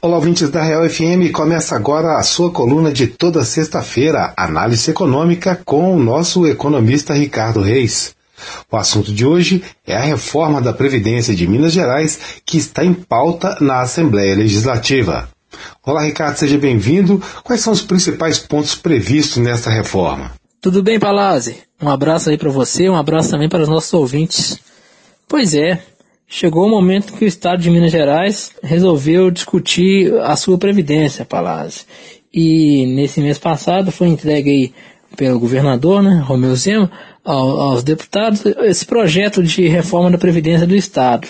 Olá, ouvintes da Real FM. Começa agora a sua coluna de toda sexta-feira, Análise Econômica, com o nosso economista Ricardo Reis. O assunto de hoje é a reforma da Previdência de Minas Gerais, que está em pauta na Assembleia Legislativa. Olá, Ricardo, seja bem-vindo. Quais são os principais pontos previstos nesta reforma? Tudo bem, Palazzi? Um abraço aí para você, um abraço também para os nossos ouvintes. Pois é, Chegou o momento que o Estado de Minas Gerais resolveu discutir a sua previdência, Palácio. E nesse mês passado foi entregue aí pelo governador, né, Romeu Zema, ao, aos deputados, esse projeto de reforma da Previdência do Estado.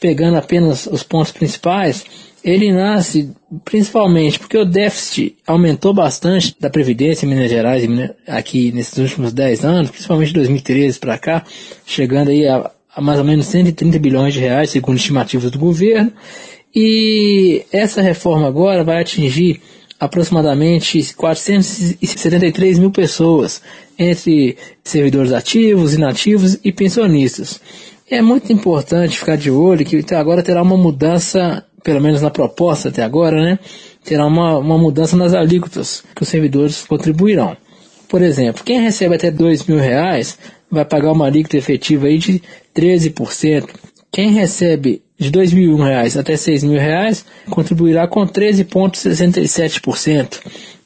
Pegando apenas os pontos principais, ele nasce principalmente porque o déficit aumentou bastante da Previdência em Minas Gerais, aqui nesses últimos 10 anos, principalmente de 2013 para cá, chegando aí a a mais ou menos 130 bilhões de reais, segundo estimativas do governo. E essa reforma agora vai atingir aproximadamente 473 mil pessoas, entre servidores ativos, inativos e pensionistas. É muito importante ficar de olho que agora terá uma mudança, pelo menos na proposta até agora, né? Terá uma, uma mudança nas alíquotas que os servidores contribuirão. Por exemplo, quem recebe até dois mil reais vai pagar uma alíquota efetiva aí de 13%. Quem recebe de R$ 2.001 até R$ 6.000 contribuirá com 13,67%.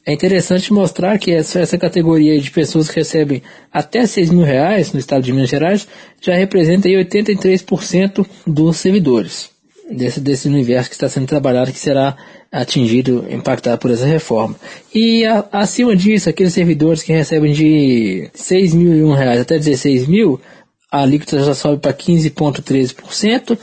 É interessante mostrar que essa, categoria de pessoas que recebem até R$ 6.000 no estado de Minas Gerais já representa aí 83% dos servidores desse, desse universo que está sendo trabalhado, que será atingido, impactado por essa reforma. E a, acima disso, aqueles servidores que recebem de 6 mil reais até 16 mil, a alíquota já sobe para 15,13%,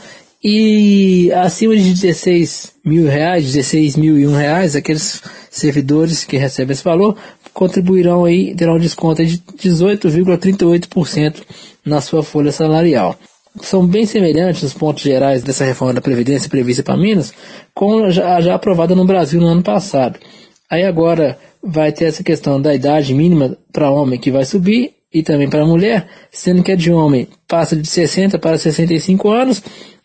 e acima de 16 mil reais, 16 mil e um reais, aqueles servidores que recebem esse valor contribuirão aí, terão um desconto de 18,38% na sua folha salarial são bem semelhantes os pontos gerais dessa reforma da Previdência prevista para Minas com a já, já aprovada no Brasil no ano passado. Aí agora vai ter essa questão da idade mínima para homem que vai subir e também para mulher, sendo que a de homem passa de 60 para 65 anos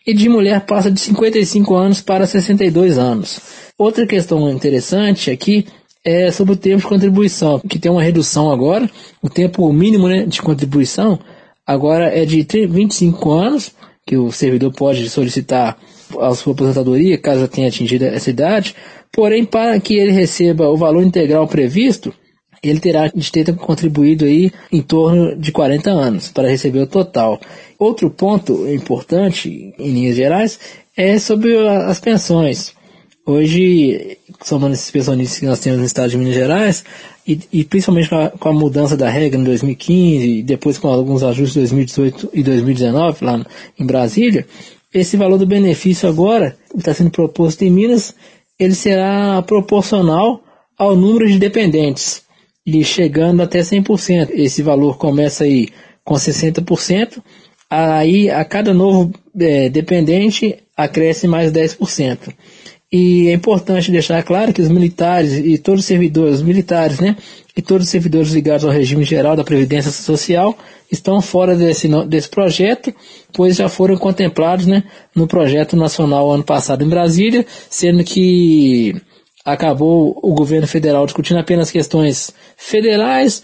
e de mulher passa de 55 anos para 62 anos. Outra questão interessante aqui é sobre o tempo de contribuição, que tem uma redução agora, o tempo mínimo né, de contribuição agora é de 25 anos, que o servidor pode solicitar a sua aposentadoria, caso tenha atingido essa idade, porém, para que ele receba o valor integral previsto, ele terá de ter contribuído aí em torno de 40 anos para receber o total. Outro ponto importante, em linhas gerais, é sobre as pensões. Hoje, somando esses pensionistas que nós temos no estado de Minas Gerais, e, e principalmente com a, com a, mudança da regra em 2015 e depois com alguns ajustes em 2018 e 2019 lá em Brasília, esse valor do benefício agora, que está sendo proposto em Minas, ele será proporcional ao número de dependentes e chegando até 100%. Esse valor começa aí com 60%, aí a cada novo é, dependente acresce mais 10%. E é importante deixar claro que os militares e todos os servidores, os militares, né, e todos os servidores ligados ao regime geral da Previdência Social estão fora desse, desse projeto, pois já foram contemplados, né, no projeto nacional ano passado em Brasília, sendo que acabou o governo federal discutindo apenas questões federais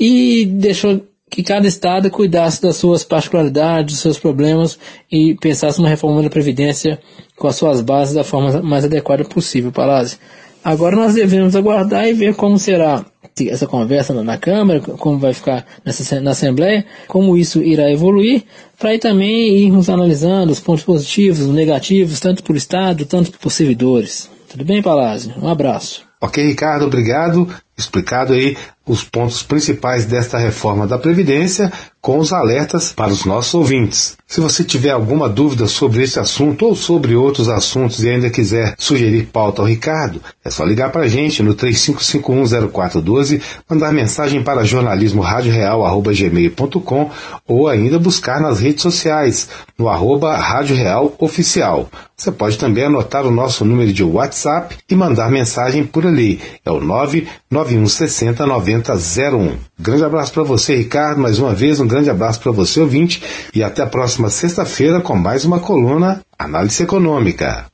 e deixou que cada estado cuidasse das suas particularidades, dos seus problemas e pensasse numa reforma da Previdência com as suas bases da forma mais adequada possível, Palazzi. Agora nós devemos aguardar e ver como será essa conversa na Câmara, como vai ficar nessa, na Assembleia, como isso irá evoluir, para aí também irmos analisando os pontos positivos, os negativos, tanto por Estado, tanto por servidores. Tudo bem, Palazzi? Um abraço. Ok, Ricardo, obrigado. Explicado aí os pontos principais desta reforma da Previdência com os alertas para os nossos ouvintes. Se você tiver alguma dúvida sobre esse assunto ou sobre outros assuntos e ainda quiser sugerir pauta ao Ricardo, é só ligar para a gente no 35510412, mandar mensagem para jornalismo gmail.com ou ainda buscar nas redes sociais, no arroba Rádio Real Oficial. Você pode também anotar o nosso número de WhatsApp e mandar mensagem por ali. É o 99160 9001. Grande abraço para você, Ricardo, mais uma vez, um grande abraço para você, ouvinte, e até a próxima sexta-feira com mais uma coluna Análise Econômica.